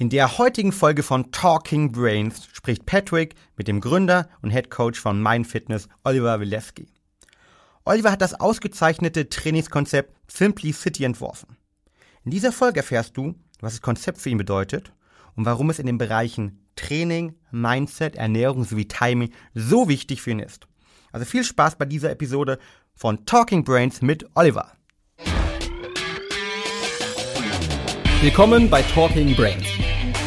In der heutigen Folge von Talking Brains spricht Patrick mit dem Gründer und Head Coach von MindFitness, Oliver Wileski. Oliver hat das ausgezeichnete Trainingskonzept Simply City entworfen. In dieser Folge erfährst du, was das Konzept für ihn bedeutet und warum es in den Bereichen Training, Mindset, Ernährung sowie Timing so wichtig für ihn ist. Also viel Spaß bei dieser Episode von Talking Brains mit Oliver. Willkommen bei Talking Brains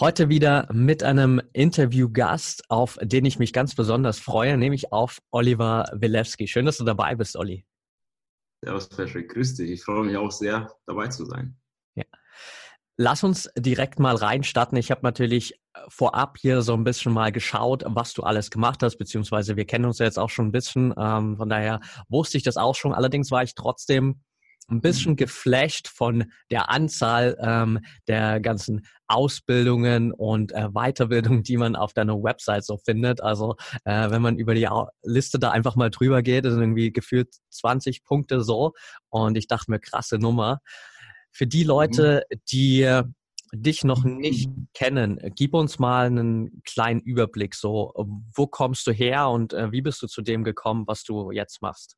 Heute wieder mit einem Interviewgast, auf den ich mich ganz besonders freue, nämlich auf Oliver Wilewski. Schön, dass du dabei bist, Olli. Servus, Patrick. Grüß dich. Ich freue mich auch sehr, dabei zu sein. Ja. Lass uns direkt mal reinstarten. Ich habe natürlich vorab hier so ein bisschen mal geschaut, was du alles gemacht hast, beziehungsweise wir kennen uns ja jetzt auch schon ein bisschen. Ähm, von daher wusste ich das auch schon. Allerdings war ich trotzdem ein bisschen geflasht von der Anzahl ähm, der ganzen Ausbildungen und äh, Weiterbildungen, die man auf deiner Website so findet. Also äh, wenn man über die Liste da einfach mal drüber geht, sind irgendwie gefühlt 20 Punkte so. Und ich dachte mir, krasse Nummer. Für die Leute, die dich noch nicht kennen, gib uns mal einen kleinen Überblick. So, wo kommst du her und äh, wie bist du zu dem gekommen, was du jetzt machst?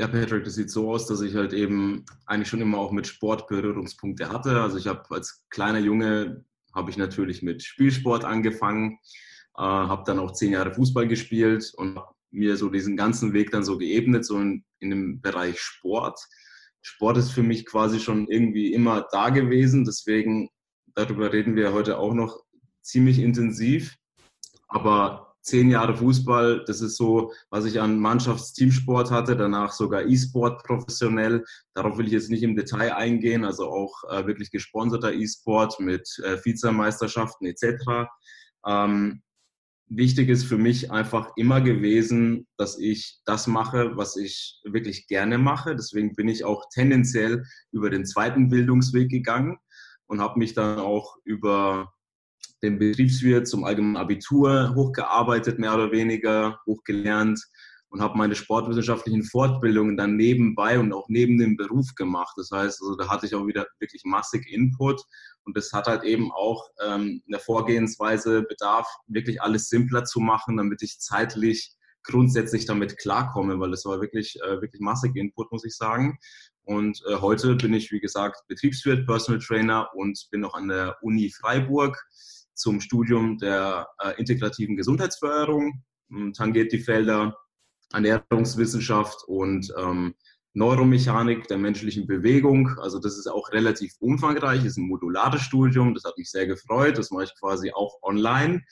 Ja, Patrick, das sieht so aus, dass ich halt eben eigentlich schon immer auch mit Sport Berührungspunkte hatte. Also ich habe als kleiner Junge habe ich natürlich mit Spielsport angefangen, äh, habe dann auch zehn Jahre Fußball gespielt und mir so diesen ganzen Weg dann so geebnet, so in, in dem Bereich Sport. Sport ist für mich quasi schon irgendwie immer da gewesen, deswegen darüber reden wir heute auch noch ziemlich intensiv. Aber zehn Jahre Fußball, das ist so, was ich an Mannschaftsteamsport hatte, danach sogar E-Sport professionell. Darauf will ich jetzt nicht im Detail eingehen, also auch äh, wirklich gesponserter E-Sport mit äh, Vizemeisterschaften etc. Ähm, wichtig ist für mich einfach immer gewesen, dass ich das mache, was ich wirklich gerne mache. Deswegen bin ich auch tendenziell über den zweiten Bildungsweg gegangen und habe mich dann auch über den Betriebswirt zum allgemeinen Abitur hochgearbeitet, mehr oder weniger, hochgelernt und habe meine sportwissenschaftlichen Fortbildungen dann nebenbei und auch neben dem Beruf gemacht. Das heißt, also da hatte ich auch wieder wirklich massig Input und das hat halt eben auch ähm, eine Vorgehensweise bedarf, wirklich alles simpler zu machen, damit ich zeitlich grundsätzlich damit klarkomme, weil es war wirklich, äh, wirklich massig Input, muss ich sagen. Und äh, heute bin ich, wie gesagt, Betriebswirt, Personal Trainer und bin noch an der Uni Freiburg zum Studium der äh, integrativen Gesundheitsförderung. Tangiert die Felder Ernährungswissenschaft und ähm, Neuromechanik der menschlichen Bewegung. Also das ist auch relativ umfangreich, ist ein modulares Studium. Das hat mich sehr gefreut. Das mache ich quasi auch online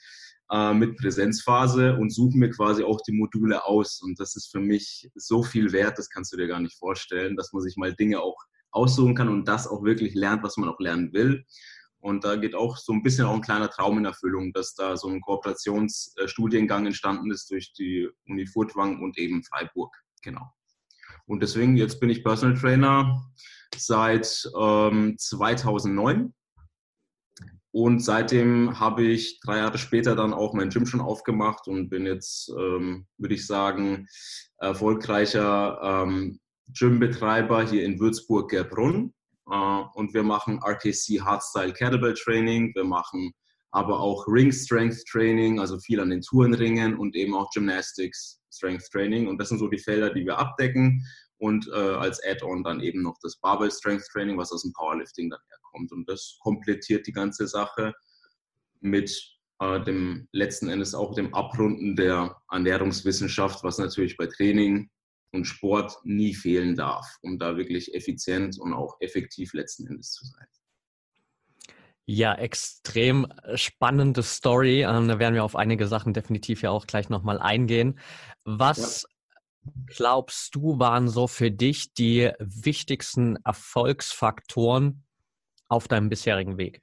äh, mit Präsenzphase und suche mir quasi auch die Module aus. Und das ist für mich so viel wert, das kannst du dir gar nicht vorstellen, dass man sich mal Dinge auch aussuchen kann und das auch wirklich lernt, was man auch lernen will. Und da geht auch so ein bisschen auch ein kleiner Traum in Erfüllung, dass da so ein Kooperationsstudiengang entstanden ist durch die Uni Furtwang und eben Freiburg. Genau. Und deswegen, jetzt bin ich Personal Trainer seit ähm, 2009. Und seitdem habe ich drei Jahre später dann auch mein Gym schon aufgemacht und bin jetzt, ähm, würde ich sagen, erfolgreicher ähm, Gymbetreiber hier in Würzburg-Gerbrunn. Äh, und wir machen RKC Hardstyle Kettlebell Training. Wir machen aber auch Ring Strength Training, also viel an den Tourenringen und eben auch Gymnastics Strength Training. Und das sind so die Felder, die wir abdecken. Und äh, als Add-on dann eben noch das Barbell Strength Training, was aus dem Powerlifting dann herkommt. Und das komplettiert die ganze Sache mit äh, dem letzten Endes auch dem Abrunden der Ernährungswissenschaft, was natürlich bei Training und Sport nie fehlen darf, um da wirklich effizient und auch effektiv letzten Endes zu sein. Ja, extrem spannende Story. Ähm, da werden wir auf einige Sachen definitiv ja auch gleich nochmal eingehen. Was ja. glaubst du, waren so für dich die wichtigsten Erfolgsfaktoren auf deinem bisherigen Weg?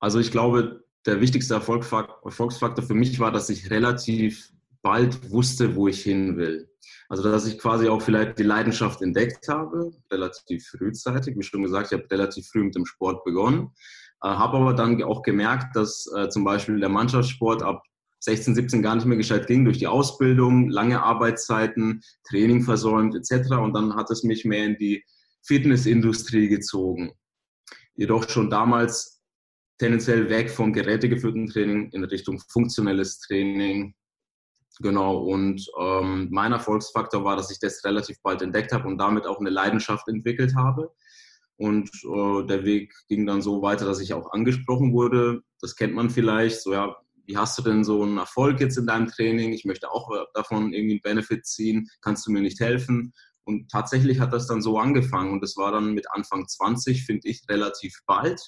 Also ich glaube, der wichtigste Erfolgsfaktor für mich war, dass ich relativ bald wusste, wo ich hin will. Also dass ich quasi auch vielleicht die Leidenschaft entdeckt habe, relativ frühzeitig. Wie schon gesagt, ich habe relativ früh mit dem Sport begonnen, äh, habe aber dann auch gemerkt, dass äh, zum Beispiel der Mannschaftssport ab 16, 17 gar nicht mehr gescheit ging durch die Ausbildung, lange Arbeitszeiten, Training versäumt etc. Und dann hat es mich mehr in die Fitnessindustrie gezogen. Jedoch schon damals tendenziell weg vom gerätegeführten Training in Richtung funktionelles Training. Genau, und ähm, mein Erfolgsfaktor war, dass ich das relativ bald entdeckt habe und damit auch eine Leidenschaft entwickelt habe. Und äh, der Weg ging dann so weiter, dass ich auch angesprochen wurde. Das kennt man vielleicht. So, ja, wie hast du denn so einen Erfolg jetzt in deinem Training? Ich möchte auch davon irgendwie einen Benefit ziehen. Kannst du mir nicht helfen? Und tatsächlich hat das dann so angefangen. Und das war dann mit Anfang 20, finde ich, relativ bald.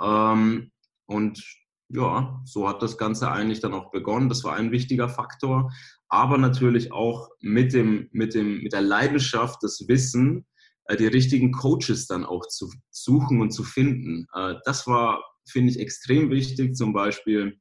Ähm, und ja, so hat das Ganze eigentlich dann auch begonnen. Das war ein wichtiger Faktor. Aber natürlich auch mit, dem, mit, dem, mit der Leidenschaft, das Wissen, äh, die richtigen Coaches dann auch zu suchen und zu finden. Äh, das war, finde ich, extrem wichtig. Zum Beispiel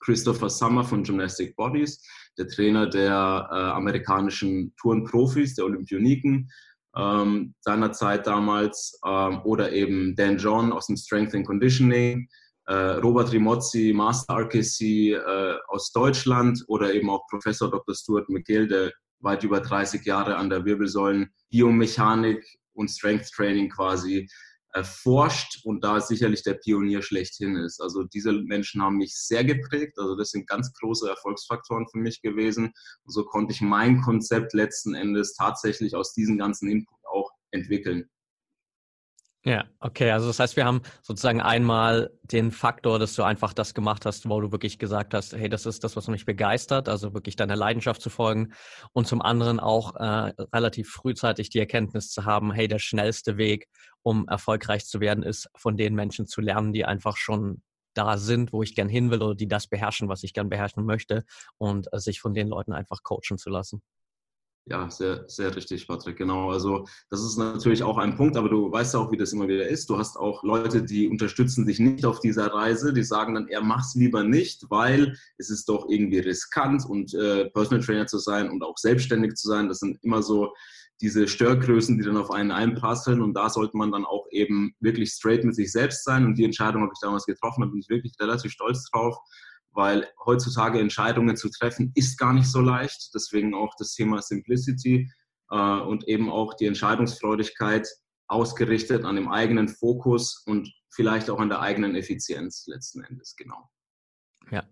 Christopher Summer von Gymnastic Bodies, der Trainer der äh, amerikanischen Tourenprofis, der Olympioniken ähm, seinerzeit damals, ähm, oder eben Dan John aus dem Strength and Conditioning, Robert Rimozzi, Master RKC äh, aus Deutschland oder eben auch Professor Dr. Stuart McGill, der weit über 30 Jahre an der Wirbelsäulen Biomechanik und Strength Training quasi erforscht und da sicherlich der Pionier schlechthin ist. Also diese Menschen haben mich sehr geprägt. Also das sind ganz große Erfolgsfaktoren für mich gewesen. Und so konnte ich mein Konzept letzten Endes tatsächlich aus diesen ganzen Input auch entwickeln. Ja, okay. Also das heißt, wir haben sozusagen einmal den Faktor, dass du einfach das gemacht hast, wo du wirklich gesagt hast, hey, das ist das, was mich begeistert, also wirklich deiner Leidenschaft zu folgen. Und zum anderen auch äh, relativ frühzeitig die Erkenntnis zu haben, hey, der schnellste Weg, um erfolgreich zu werden, ist von den Menschen zu lernen, die einfach schon da sind, wo ich gern hin will oder die das beherrschen, was ich gern beherrschen möchte und äh, sich von den Leuten einfach coachen zu lassen. Ja, sehr, sehr richtig, Patrick. Genau. Also, das ist natürlich auch ein Punkt, aber du weißt auch, wie das immer wieder ist. Du hast auch Leute, die unterstützen dich nicht auf dieser Reise. Die sagen dann, er mach's lieber nicht, weil es ist doch irgendwie riskant und äh, Personal Trainer zu sein und auch selbstständig zu sein. Das sind immer so diese Störgrößen, die dann auf einen einprasseln. Und da sollte man dann auch eben wirklich straight mit sich selbst sein. Und die Entscheidung habe ich damals getroffen, da bin ich wirklich relativ stolz drauf weil heutzutage Entscheidungen zu treffen ist gar nicht so leicht. Deswegen auch das Thema Simplicity äh, und eben auch die Entscheidungsfreudigkeit ausgerichtet an dem eigenen Fokus und vielleicht auch an der eigenen Effizienz letzten Endes, genau. Ja.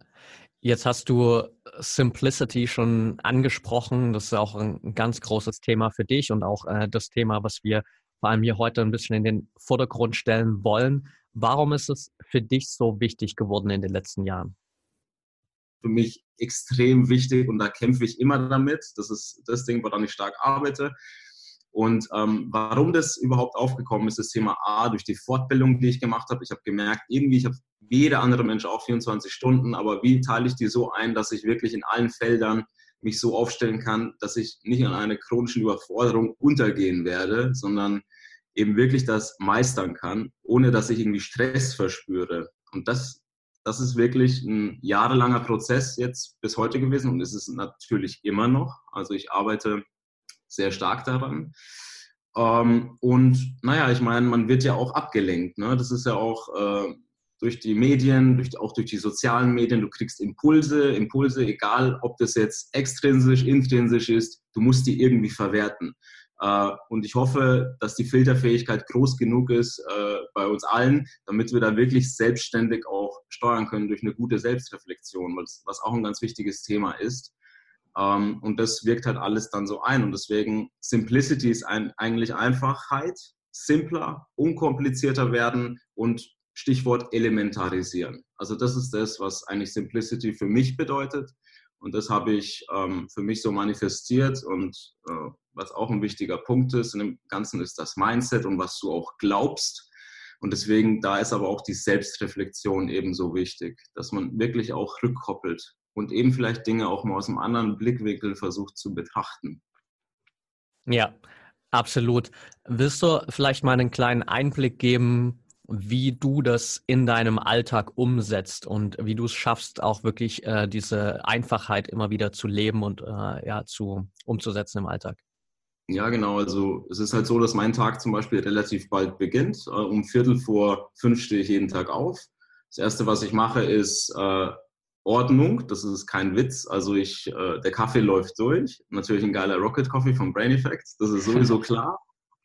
Jetzt hast du Simplicity schon angesprochen. Das ist auch ein ganz großes Thema für dich und auch äh, das Thema, was wir vor allem hier heute ein bisschen in den Vordergrund stellen wollen. Warum ist es für dich so wichtig geworden in den letzten Jahren? Für mich extrem wichtig und da kämpfe ich immer damit. Das ist das Ding, woran ich stark arbeite. Und ähm, warum das überhaupt aufgekommen ist, das Thema A, durch die Fortbildung, die ich gemacht habe. Ich habe gemerkt, irgendwie, ich habe wie jeder andere Mensch auch 24 Stunden, aber wie teile ich die so ein, dass ich wirklich in allen Feldern mich so aufstellen kann, dass ich nicht an einer chronischen Überforderung untergehen werde, sondern eben wirklich das meistern kann, ohne dass ich irgendwie Stress verspüre. Und das das ist wirklich ein jahrelanger Prozess jetzt bis heute gewesen und es ist natürlich immer noch. Also ich arbeite sehr stark daran. Ähm, und naja, ich meine, man wird ja auch abgelenkt. Ne? Das ist ja auch äh, durch die Medien, durch, auch durch die sozialen Medien. Du kriegst Impulse, Impulse, egal ob das jetzt extrinsisch, intrinsisch ist, du musst die irgendwie verwerten. Äh, und ich hoffe, dass die Filterfähigkeit groß genug ist äh, bei uns allen, damit wir da wirklich selbstständig auch steuern können durch eine gute Selbstreflexion, was auch ein ganz wichtiges Thema ist. Ähm, und das wirkt halt alles dann so ein. Und deswegen, Simplicity ist eigentlich Einfachheit, simpler, unkomplizierter werden und Stichwort elementarisieren. Also das ist das, was eigentlich Simplicity für mich bedeutet. Und das habe ich ähm, für mich so manifestiert und äh, was auch ein wichtiger Punkt ist in dem Ganzen, ist das Mindset und was du auch glaubst. Und deswegen, da ist aber auch die Selbstreflexion ebenso wichtig, dass man wirklich auch rückkoppelt und eben vielleicht Dinge auch mal aus einem anderen Blickwinkel versucht zu betrachten. Ja, absolut. Willst du vielleicht mal einen kleinen Einblick geben, wie du das in deinem Alltag umsetzt und wie du es schaffst, auch wirklich äh, diese Einfachheit immer wieder zu leben und äh, ja, zu, umzusetzen im Alltag. Ja, genau. Also es ist halt so, dass mein Tag zum Beispiel relativ bald beginnt. Äh, um Viertel vor fünf stehe ich jeden Tag auf. Das Erste, was ich mache, ist äh, Ordnung. Das ist kein Witz. Also ich, äh, der Kaffee läuft durch. Natürlich ein geiler Rocket Coffee von Brain Effect. Das ist sowieso klar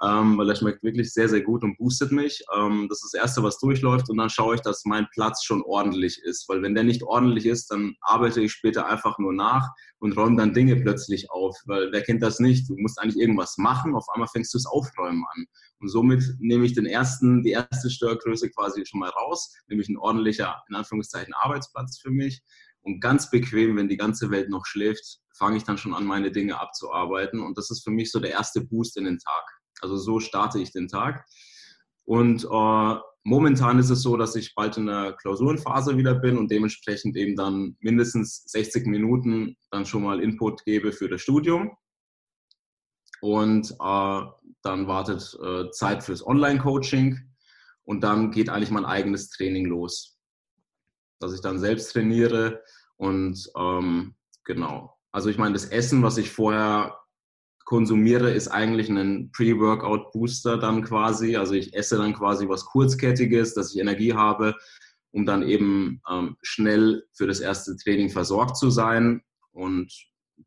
ähm, weil er schmeckt wirklich sehr, sehr gut und boostet mich. Ähm, das ist das Erste, was durchläuft und dann schaue ich, dass mein Platz schon ordentlich ist, weil wenn der nicht ordentlich ist, dann arbeite ich später einfach nur nach und räume dann Dinge plötzlich auf, weil wer kennt das nicht? Du musst eigentlich irgendwas machen, auf einmal fängst du das Aufräumen an. Und somit nehme ich den ersten, die erste Störgröße quasi schon mal raus, nämlich ein ordentlicher, in Anführungszeichen, Arbeitsplatz für mich. Und ganz bequem, wenn die ganze Welt noch schläft, fange ich dann schon an, meine Dinge abzuarbeiten. Und das ist für mich so der erste Boost in den Tag. Also so starte ich den Tag. Und äh, momentan ist es so, dass ich bald in der Klausurenphase wieder bin und dementsprechend eben dann mindestens 60 Minuten dann schon mal Input gebe für das Studium. Und äh, dann wartet äh, Zeit fürs Online-Coaching und dann geht eigentlich mein eigenes Training los. Dass ich dann selbst trainiere und ähm, genau. Also ich meine, das Essen, was ich vorher konsumiere, ist eigentlich ein Pre-Workout-Booster dann quasi. Also ich esse dann quasi was Kurzkettiges, dass ich Energie habe, um dann eben ähm, schnell für das erste Training versorgt zu sein. Und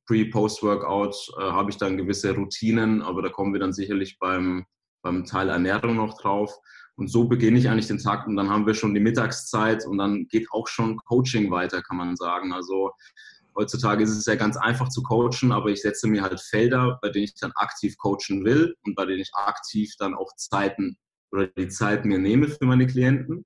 Pre-Post-Workout äh, habe ich dann gewisse Routinen, aber da kommen wir dann sicherlich beim, beim Teil Ernährung noch drauf. Und so beginne ich eigentlich den Tag und dann haben wir schon die Mittagszeit und dann geht auch schon Coaching weiter, kann man sagen. Also Heutzutage ist es ja ganz einfach zu coachen, aber ich setze mir halt Felder, bei denen ich dann aktiv coachen will und bei denen ich aktiv dann auch Zeiten oder die Zeit mir nehme für meine Klienten.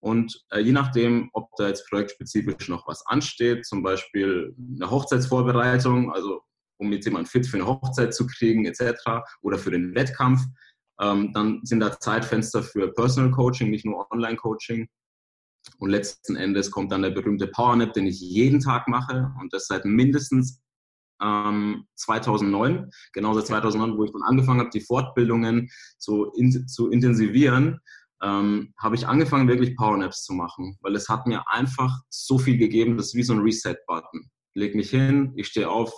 Und äh, je nachdem, ob da jetzt projektspezifisch noch was ansteht, zum Beispiel eine Hochzeitsvorbereitung, also um jetzt jemanden fit für eine Hochzeit zu kriegen, etc., oder für den Wettkampf, ähm, dann sind da Zeitfenster für Personal Coaching, nicht nur Online-Coaching. Und letzten Endes kommt dann der berühmte Powernap, den ich jeden Tag mache. Und das seit mindestens ähm, 2009, genau seit 2009, wo ich dann angefangen habe, die Fortbildungen so in, zu intensivieren, ähm, habe ich angefangen, wirklich Powernaps zu machen, weil es hat mir einfach so viel gegeben, das ist wie so ein Reset-Button. Leg mich hin, ich stehe auf,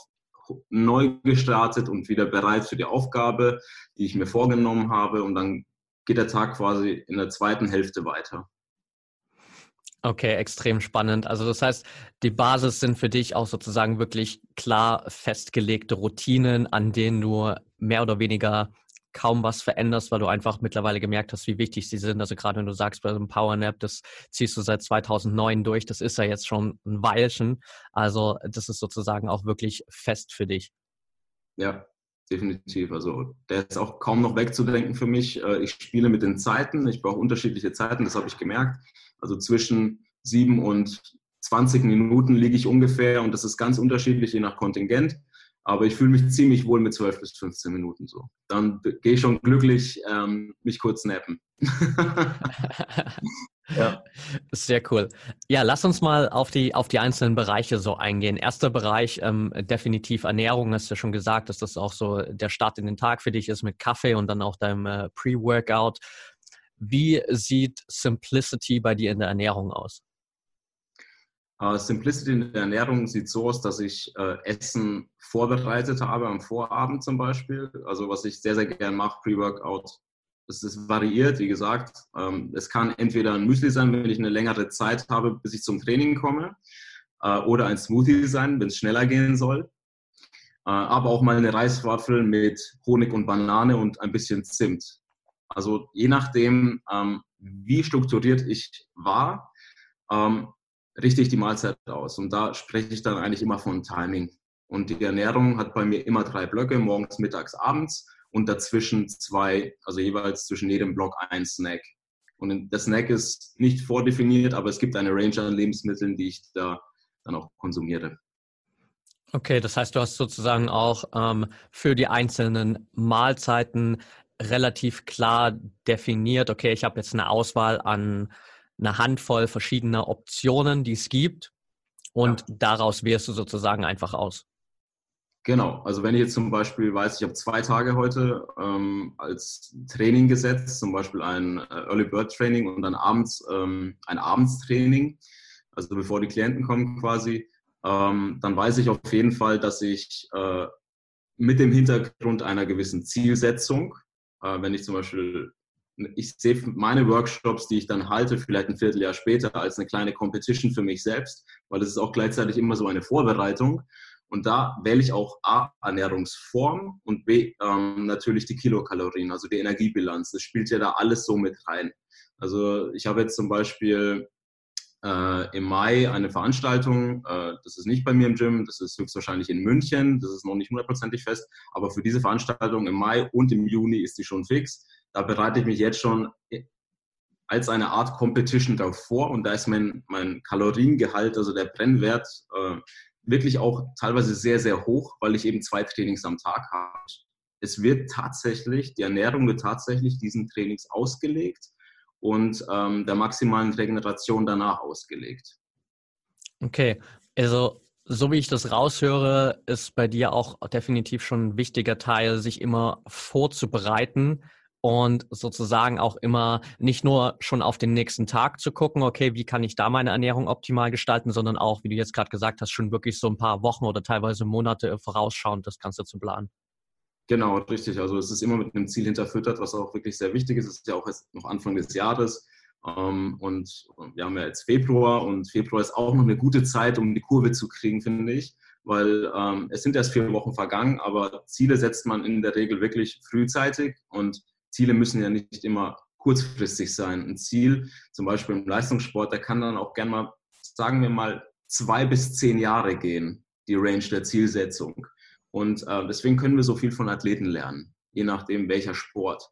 neu gestartet und wieder bereit für die Aufgabe, die ich mir vorgenommen habe. Und dann geht der Tag quasi in der zweiten Hälfte weiter. Okay, extrem spannend. Also das heißt, die Basis sind für dich auch sozusagen wirklich klar festgelegte Routinen, an denen du mehr oder weniger kaum was veränderst, weil du einfach mittlerweile gemerkt hast, wie wichtig sie sind. Also gerade wenn du sagst, bei so einem Powernap, das ziehst du seit 2009 durch, das ist ja jetzt schon ein Weilchen. Also das ist sozusagen auch wirklich fest für dich. Ja, definitiv. Also der ist auch kaum noch wegzudenken für mich. Äh, ich spiele mit den Zeiten. Ich brauche unterschiedliche Zeiten, das habe ich gemerkt. Also zwischen sieben und 20 Minuten liege ich ungefähr und das ist ganz unterschiedlich je nach Kontingent. Aber ich fühle mich ziemlich wohl mit 12 bis 15 Minuten so. Dann gehe ich schon glücklich ähm, mich kurz nappen. ja. Sehr cool. Ja, lass uns mal auf die, auf die einzelnen Bereiche so eingehen. Erster Bereich, ähm, definitiv Ernährung. Hast du ja schon gesagt, dass das auch so der Start in den Tag für dich ist mit Kaffee und dann auch deinem äh, Pre-Workout. Wie sieht Simplicity bei dir in der Ernährung aus? Uh, Simplicity in der Ernährung sieht so aus, dass ich äh, Essen vorbereitet habe am Vorabend zum Beispiel. Also was ich sehr, sehr gern mache, Pre-Workout. Es ist variiert, wie gesagt. Ähm, es kann entweder ein Müsli sein, wenn ich eine längere Zeit habe, bis ich zum Training komme, äh, oder ein Smoothie sein, wenn es schneller gehen soll. Äh, aber auch mal eine Reiswaffel mit Honig und Banane und ein bisschen Zimt. Also je nachdem, ähm, wie strukturiert ich war, ähm, richte ich die Mahlzeit aus. Und da spreche ich dann eigentlich immer von Timing. Und die Ernährung hat bei mir immer drei Blöcke, morgens, mittags, abends und dazwischen zwei, also jeweils zwischen jedem Block ein Snack. Und der Snack ist nicht vordefiniert, aber es gibt eine Range an Lebensmitteln, die ich da dann auch konsumiere. Okay, das heißt, du hast sozusagen auch ähm, für die einzelnen Mahlzeiten relativ klar definiert, okay, ich habe jetzt eine Auswahl an einer Handvoll verschiedener Optionen, die es gibt und ja. daraus wählst du sozusagen einfach aus. Genau, also wenn ich jetzt zum Beispiel weiß, ich habe zwei Tage heute ähm, als Training gesetzt, zum Beispiel ein äh, Early Bird Training und dann abends ähm, ein Abendstraining, also bevor die Klienten kommen quasi, ähm, dann weiß ich auf jeden Fall, dass ich äh, mit dem Hintergrund einer gewissen Zielsetzung, äh, wenn ich zum Beispiel, ich sehe meine Workshops, die ich dann halte, vielleicht ein Vierteljahr später, als eine kleine Competition für mich selbst, weil es ist auch gleichzeitig immer so eine Vorbereitung. Und da wähle ich auch A, Ernährungsform und B, ähm, natürlich die Kilokalorien, also die Energiebilanz. Das spielt ja da alles so mit rein. Also ich habe jetzt zum Beispiel äh, im Mai eine Veranstaltung, äh, das ist nicht bei mir im Gym, das ist höchstwahrscheinlich in München, das ist noch nicht hundertprozentig fest, aber für diese Veranstaltung im Mai und im Juni ist die schon fix. Da bereite ich mich jetzt schon als eine Art Competition davor und da ist mein, mein Kaloriengehalt, also der Brennwert, äh, wirklich auch teilweise sehr, sehr hoch, weil ich eben zwei Trainings am Tag habe. Es wird tatsächlich, die Ernährung wird tatsächlich diesen Trainings ausgelegt und ähm, der maximalen Regeneration danach ausgelegt. Okay, also so wie ich das raushöre, ist bei dir auch definitiv schon ein wichtiger Teil, sich immer vorzubereiten und sozusagen auch immer nicht nur schon auf den nächsten Tag zu gucken, okay, wie kann ich da meine Ernährung optimal gestalten, sondern auch, wie du jetzt gerade gesagt hast, schon wirklich so ein paar Wochen oder teilweise Monate vorausschauend das Ganze zu planen. Genau, richtig. Also es ist immer mit einem Ziel hinterfüttert, was auch wirklich sehr wichtig ist. Es ist ja auch jetzt noch Anfang des Jahres. Ähm, und wir haben ja jetzt Februar und Februar ist auch noch eine gute Zeit, um die Kurve zu kriegen, finde ich. Weil ähm, es sind erst vier Wochen vergangen, aber Ziele setzt man in der Regel wirklich frühzeitig und Ziele müssen ja nicht immer kurzfristig sein. Ein Ziel, zum Beispiel im Leistungssport, der kann dann auch gerne mal, sagen wir mal, zwei bis zehn Jahre gehen, die Range der Zielsetzung. Und äh, deswegen können wir so viel von Athleten lernen, je nachdem welcher Sport.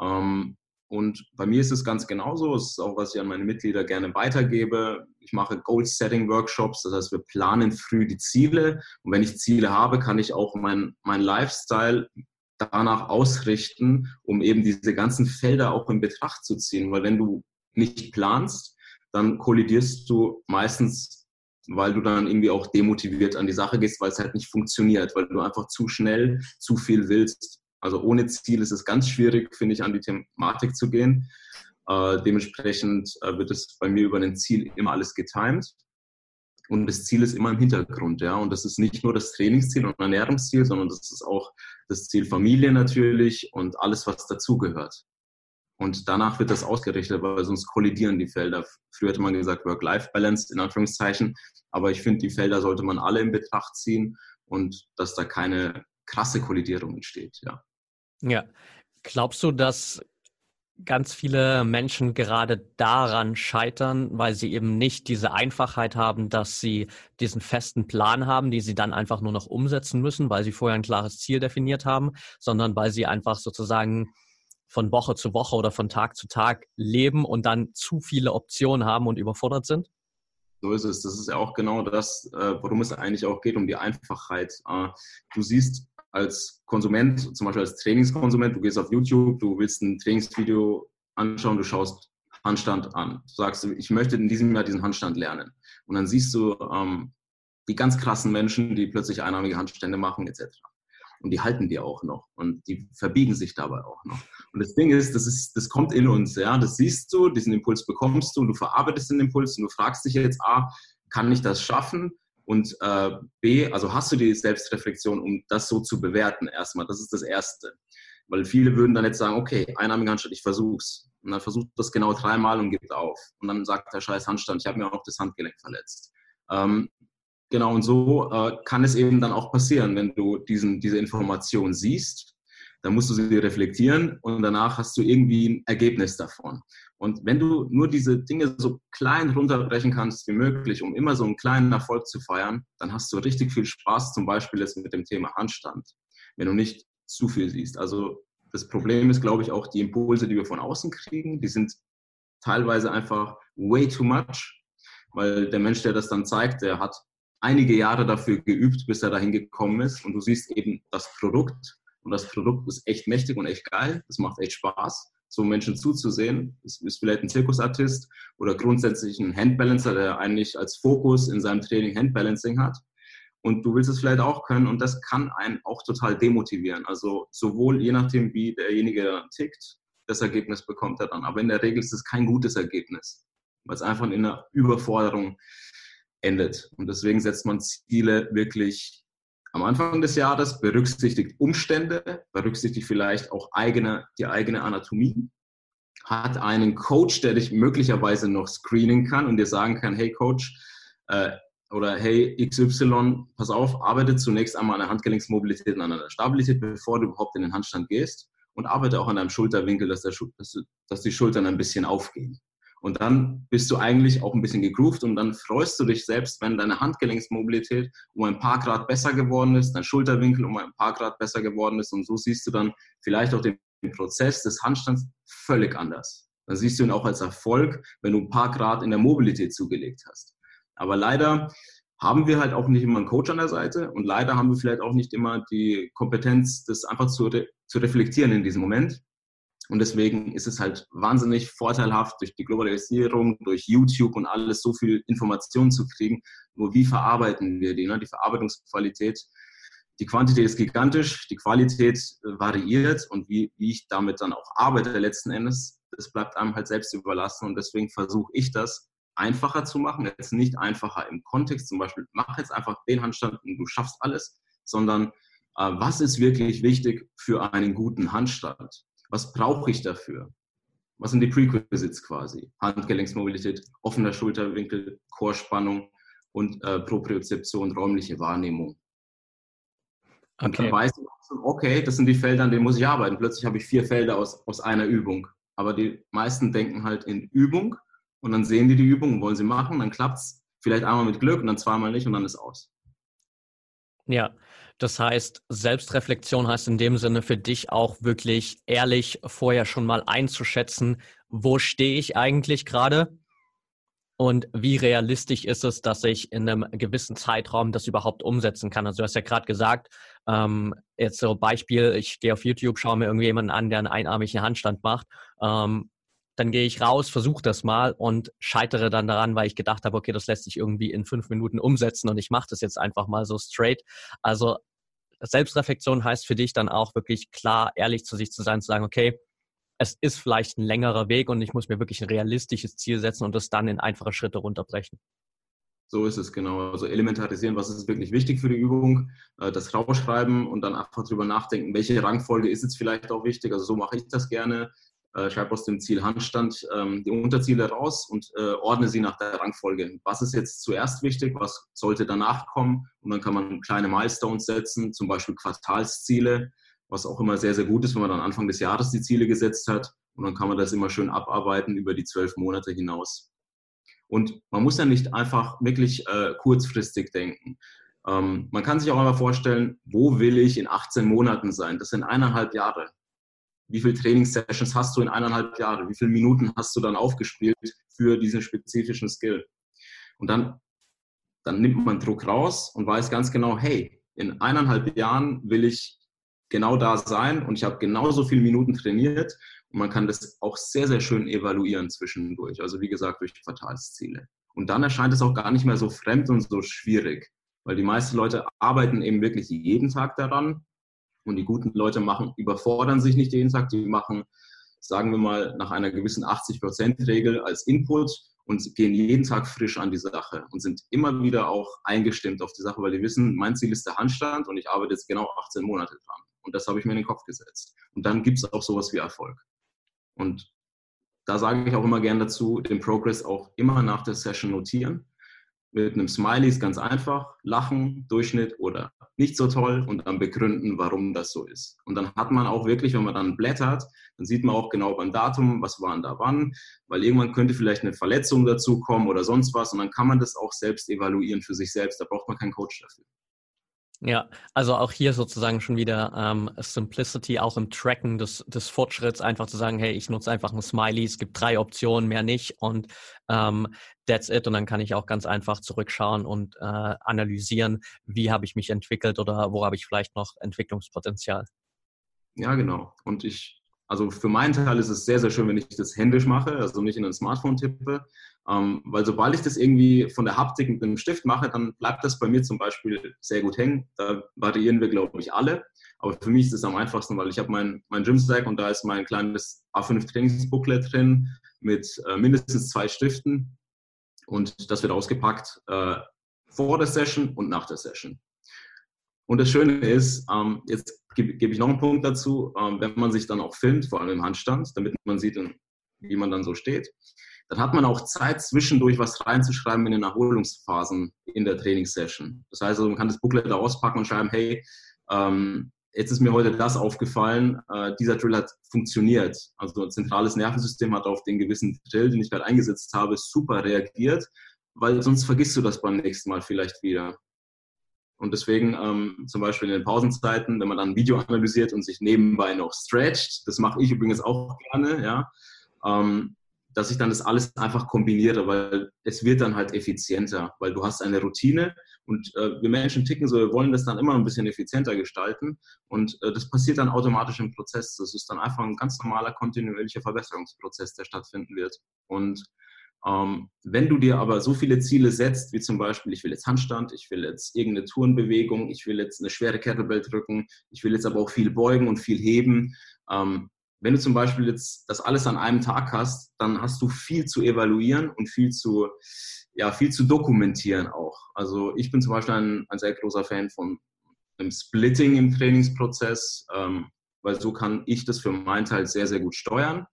Ähm, und bei mir ist es ganz genauso. Es ist auch, was ich an meine Mitglieder gerne weitergebe. Ich mache Goal-Setting-Workshops, das heißt, wir planen früh die Ziele. Und wenn ich Ziele habe, kann ich auch mein, mein Lifestyle danach ausrichten, um eben diese ganzen Felder auch in Betracht zu ziehen. Weil wenn du nicht planst, dann kollidierst du meistens, weil du dann irgendwie auch demotiviert an die Sache gehst, weil es halt nicht funktioniert, weil du einfach zu schnell zu viel willst. Also ohne Ziel ist es ganz schwierig, finde ich, an die Thematik zu gehen. Äh, dementsprechend äh, wird es bei mir über ein Ziel immer alles getimed. Und das Ziel ist immer im Hintergrund, ja. Und das ist nicht nur das Trainingsziel und Ernährungsziel, sondern das ist auch das Ziel Familie natürlich und alles, was dazugehört. Und danach wird das ausgerichtet, weil sonst kollidieren die Felder. Früher hätte man gesagt Work-Life-Balance in Anführungszeichen. Aber ich finde, die Felder sollte man alle in Betracht ziehen und dass da keine krasse Kollidierung entsteht, ja. Ja. Glaubst du, dass ganz viele Menschen gerade daran scheitern, weil sie eben nicht diese Einfachheit haben, dass sie diesen festen Plan haben, die sie dann einfach nur noch umsetzen müssen, weil sie vorher ein klares Ziel definiert haben, sondern weil sie einfach sozusagen von Woche zu Woche oder von Tag zu Tag leben und dann zu viele Optionen haben und überfordert sind? So ist es. Das ist ja auch genau das, äh, worum es eigentlich auch geht, um die Einfachheit. Äh, du siehst als Konsument, zum Beispiel als Trainingskonsument, du gehst auf YouTube, du willst ein Trainingsvideo anschauen, du schaust Handstand an. Du sagst, ich möchte in diesem Jahr diesen Handstand lernen. Und dann siehst du ähm, die ganz krassen Menschen, die plötzlich einarmige Handstände machen, etc. Und die halten die auch noch und die verbiegen sich dabei auch noch. Und das Ding ist, das, ist, das kommt in uns, ja. Das siehst du, diesen Impuls bekommst du und du verarbeitest den Impuls und du fragst dich jetzt, A, kann ich das schaffen? Und äh, B, also hast du die Selbstreflexion, um das so zu bewerten erstmal. Das ist das Erste. Weil viele würden dann jetzt sagen, okay, einarmige Handstand, ich versuch's. Und dann versucht das genau dreimal und gibt auf. Und dann sagt der scheiß Handstand, ich habe mir auch noch das Handgelenk verletzt. Ähm, genau, und so äh, kann es eben dann auch passieren, wenn du diesen, diese Information siehst, dann musst du sie reflektieren und danach hast du irgendwie ein Ergebnis davon. Und wenn du nur diese Dinge so klein runterbrechen kannst wie möglich, um immer so einen kleinen Erfolg zu feiern, dann hast du richtig viel Spaß, zum Beispiel jetzt mit dem Thema Handstand. Wenn du nicht zu viel siehst. Also das Problem ist, glaube ich, auch die Impulse, die wir von außen kriegen, die sind teilweise einfach way too much, weil der Mensch, der das dann zeigt, der hat einige Jahre dafür geübt, bis er dahin gekommen ist. Und du siehst eben das Produkt. Und das Produkt ist echt mächtig und echt geil. Das macht echt Spaß so Menschen zuzusehen. Es ist vielleicht ein Zirkusartist oder grundsätzlich ein Handbalancer, der eigentlich als Fokus in seinem Training Handbalancing hat. und du willst es vielleicht auch können und das kann einen auch total demotivieren. Also sowohl je nachdem, wie derjenige tickt, das Ergebnis bekommt er dann. Aber in der Regel ist es kein gutes Ergebnis, weil es einfach in einer Überforderung endet. Und deswegen setzt man Ziele wirklich am Anfang des Jahres, berücksichtigt Umstände, berücksichtigt vielleicht auch eigene, die eigene Anatomie, hat einen Coach, der dich möglicherweise noch screenen kann und dir sagen kann, hey Coach, äh, oder hey XY, pass auf, arbeite zunächst einmal an der Handgelenksmobilität und an der Stabilität, bevor du überhaupt in den Handstand gehst und arbeite auch an deinem Schulterwinkel, dass, der, dass, dass die Schultern ein bisschen aufgehen. Und dann bist du eigentlich auch ein bisschen gegroovt und dann freust du dich selbst, wenn deine Handgelenksmobilität um ein paar Grad besser geworden ist, dein Schulterwinkel um ein paar Grad besser geworden ist und so siehst du dann vielleicht auch den Prozess des Handstands völlig anders. Dann siehst du ihn auch als Erfolg, wenn du ein paar Grad in der Mobilität zugelegt hast. Aber leider haben wir halt auch nicht immer einen Coach an der Seite und leider haben wir vielleicht auch nicht immer die Kompetenz, das einfach zu, re zu reflektieren in diesem Moment. Und deswegen ist es halt wahnsinnig vorteilhaft, durch die Globalisierung, durch YouTube und alles so viel Informationen zu kriegen. Nur wie verarbeiten wir die? Ne? Die Verarbeitungsqualität, die Quantität ist gigantisch, die Qualität äh, variiert und wie, wie ich damit dann auch arbeite letzten Endes, das bleibt einem halt selbst überlassen. Und deswegen versuche ich das einfacher zu machen. Jetzt nicht einfacher im Kontext, zum Beispiel, mach jetzt einfach den Handstand und du schaffst alles, sondern äh, was ist wirklich wichtig für einen guten Handstand? Was brauche ich dafür? Was sind die Prerequisites quasi? Handgelenksmobilität, offener Schulterwinkel, Chorspannung und äh, Propriozeption, räumliche Wahrnehmung. Okay. Und dann weiß ich, okay, das sind die Felder, an denen muss ich arbeiten. Plötzlich habe ich vier Felder aus, aus einer Übung. Aber die meisten denken halt in Übung und dann sehen die die Übung und wollen sie machen, dann klappt es vielleicht einmal mit Glück und dann zweimal nicht und dann ist aus. Ja, das heißt, Selbstreflexion heißt in dem Sinne für dich auch wirklich ehrlich vorher schon mal einzuschätzen, wo stehe ich eigentlich gerade und wie realistisch ist es, dass ich in einem gewissen Zeitraum das überhaupt umsetzen kann. Also du hast ja gerade gesagt, ähm, jetzt so Beispiel, ich gehe auf YouTube, schaue mir irgendjemanden an, der einen einarmigen Handstand macht. Ähm, dann gehe ich raus, versuche das mal und scheitere dann daran, weil ich gedacht habe, okay, das lässt sich irgendwie in fünf Minuten umsetzen und ich mache das jetzt einfach mal so straight. Also Selbstreflexion heißt für dich dann auch wirklich klar, ehrlich zu sich zu sein, zu sagen, okay, es ist vielleicht ein längerer Weg und ich muss mir wirklich ein realistisches Ziel setzen und das dann in einfache Schritte runterbrechen. So ist es genau. Also elementarisieren, was ist wirklich wichtig für die Übung, äh, das rausschreiben und dann einfach drüber nachdenken, welche Rangfolge ist jetzt vielleicht auch wichtig. Also so mache ich das gerne äh, schreibe aus dem Ziel Handstand ähm, die Unterziele raus und äh, ordne sie nach der Rangfolge. Was ist jetzt zuerst wichtig, was sollte danach kommen? Und dann kann man kleine Milestones setzen, zum Beispiel Quartalsziele, was auch immer sehr, sehr gut ist, wenn man dann Anfang des Jahres die Ziele gesetzt hat. Und dann kann man das immer schön abarbeiten über die zwölf Monate hinaus. Und man muss ja nicht einfach wirklich äh, kurzfristig denken. Ähm, man kann sich auch einmal vorstellen, wo will ich in 18 Monaten sein? Das sind eineinhalb Jahre wie viele Trainingssessions hast du in eineinhalb Jahren, wie viele Minuten hast du dann aufgespielt für diesen spezifischen Skill. Und dann, dann nimmt man Druck raus und weiß ganz genau, hey, in eineinhalb Jahren will ich genau da sein und ich habe genauso viele Minuten trainiert und man kann das auch sehr, sehr schön evaluieren zwischendurch. Also wie gesagt, durch Quartalsziele. Und dann erscheint es auch gar nicht mehr so fremd und so schwierig, weil die meisten Leute arbeiten eben wirklich jeden Tag daran und die guten Leute machen, überfordern sich nicht jeden Tag, die machen, sagen wir mal, nach einer gewissen 80%-Regel als Input und gehen jeden Tag frisch an die Sache und sind immer wieder auch eingestimmt auf die Sache, weil die wissen, mein Ziel ist der Handstand und ich arbeite jetzt genau 18 Monate dran. Und das habe ich mir in den Kopf gesetzt. Und dann gibt es auch sowas wie Erfolg. Und da sage ich auch immer gern dazu, den Progress auch immer nach der Session notieren mit einem Smiley ist ganz einfach, lachen, Durchschnitt oder nicht so toll und dann begründen, warum das so ist. Und dann hat man auch wirklich, wenn man dann blättert, dann sieht man auch genau beim Datum, was waren da wann, weil irgendwann könnte vielleicht eine Verletzung dazu kommen oder sonst was und dann kann man das auch selbst evaluieren für sich selbst. Da braucht man keinen Coach dafür. Ja, also auch hier sozusagen schon wieder ähm, Simplicity, auch im Tracken des, des Fortschritts, einfach zu sagen, hey, ich nutze einfach ein Smiley, es gibt drei Optionen, mehr nicht und ähm, that's it. Und dann kann ich auch ganz einfach zurückschauen und äh, analysieren, wie habe ich mich entwickelt oder wo habe ich vielleicht noch Entwicklungspotenzial. Ja, genau. Und ich, also für meinen Teil ist es sehr, sehr schön, wenn ich das händisch mache, also nicht in ein Smartphone tippe, Ähm, weil sobald ich das irgendwie von der Haptik mit einem Stift mache, dann bleibt das bei mir zum Beispiel sehr gut hängen. Da variieren wir, glaube ich, alle. Aber für mich ist es am einfachsten, weil ich habe mein, mein Gym-Stack und da ist mein kleines A5-Trainingsbooklet drin mit äh, mindestens zwei Stiften. Und das wird ausgepackt äh, vor der Session und nach der Session. Und das Schöne ist, ähm, jetzt gebe geb ich noch einen Punkt dazu, ähm, wenn man sich dann auch filmt, vor allem im Handstand, damit man sieht, wie man dann so steht, dann hat man auch Zeit, zwischendurch was reinzuschreiben in den Erholungsphasen in der Trainingssession. Das heißt, also, man kann das Booklet auspacken und schreiben, hey, ähm, jetzt ist mir heute das aufgefallen, äh, dieser Drill hat funktioniert. Also ein zentrales Nervensystem hat auf den gewissen Drill, den ich gerade eingesetzt habe, super reagiert, weil sonst vergisst du das beim nächsten Mal vielleicht wieder. Und deswegen ähm, zum Beispiel in den Pausenzeiten, wenn man dann ein Video analysiert und sich nebenbei noch stretcht, das mache ich übrigens auch gerne, ja, ähm, dass ich dann das alles einfach kombiniere, weil es wird dann halt effizienter, weil du hast eine Routine und äh, wir Menschen ticken so, wir wollen das dann immer ein bisschen effizienter gestalten und äh, das passiert dann automatisch im Prozess. Das ist dann einfach ein ganz normaler kontinuierlicher Verbesserungsprozess, der stattfinden wird. Und wenn du dir aber so viele Ziele setzt, wie zum Beispiel, ich will jetzt Handstand, ich will jetzt irgendeine Tourenbewegung, ich will jetzt eine schwere Kettlebell drücken, ich will jetzt aber auch viel beugen und viel heben, ähm, wenn du zum Beispiel jetzt das alles an einem Tag hast, dann hast du viel zu evaluieren und viel zu, ja, viel zu dokumentieren auch. Also ich bin zum Beispiel ein, ein sehr großer Fan von einem Splitting im Trainingsprozess, ähm, weil so kann ich das für meinen Teil sehr, sehr gut steuern.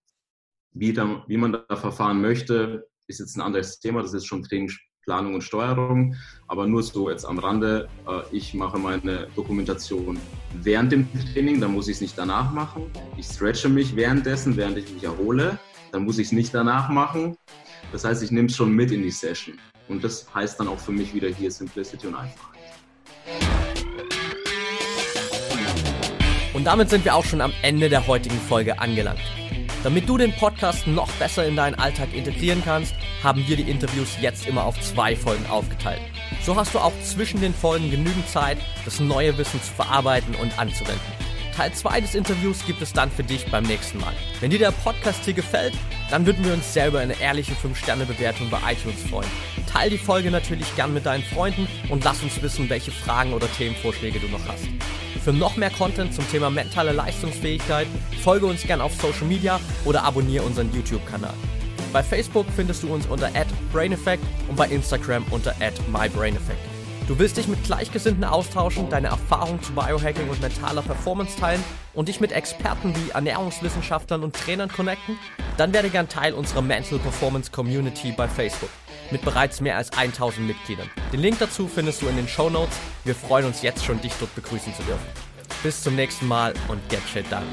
Wie, da, wie man da verfahren möchte, ist jetzt ein anderes Thema. Das ist schon Training, Planung und Steuerung. Aber nur so jetzt am Rande, äh, ich mache meine Dokumentation während dem Training, dann muss ich es nicht danach machen. Ich stretche mich währenddessen, während ich mich erhole, dann muss ich es nicht danach machen. Das heißt, ich nehme es schon mit in die Session. Und das heißt dann auch für mich wieder hier Simplicity und Einfachheit. Und damit sind wir auch schon am Ende der heutigen Folge angelangt. Damit du den Podcast noch besser in deinen Alltag integrieren kannst, haben wir die Interviews jetzt immer auf zwei Folgen aufgeteilt. So hast du auch zwischen den Folgen genügend Zeit, das neue Wissen zu verarbeiten und anzuwenden. Teil 2 des Interviews gibt es dann für dich beim nächsten Mal. Wenn dir der Podcast hier gefällt, dann würden wir uns selber eine ehrliche 5-Sterne-Bewertung bei iTunes freuen. Teil die Folge natürlich gern mit deinen Freunden und lass uns wissen, welche Fragen oder Themenvorschläge du noch hast. Für noch mehr Content zum Thema mentale Leistungsfähigkeit folge uns gern auf Social Media oder abonniere unseren YouTube-Kanal. Bei Facebook findest du uns unter @braineffect und bei Instagram unter @mybraineffect. Du willst dich mit Gleichgesinnten austauschen, deine Erfahrungen zu Biohacking und mentaler Performance teilen und dich mit Experten wie Ernährungswissenschaftlern und Trainern connecten? Dann werde gern Teil unserer Mental Performance Community bei Facebook mit bereits mehr als 1000 Mitgliedern. Den Link dazu findest du in den Show Notes. Wir freuen uns jetzt schon, dich dort begrüßen zu dürfen. Bis zum nächsten Mal und get shit done.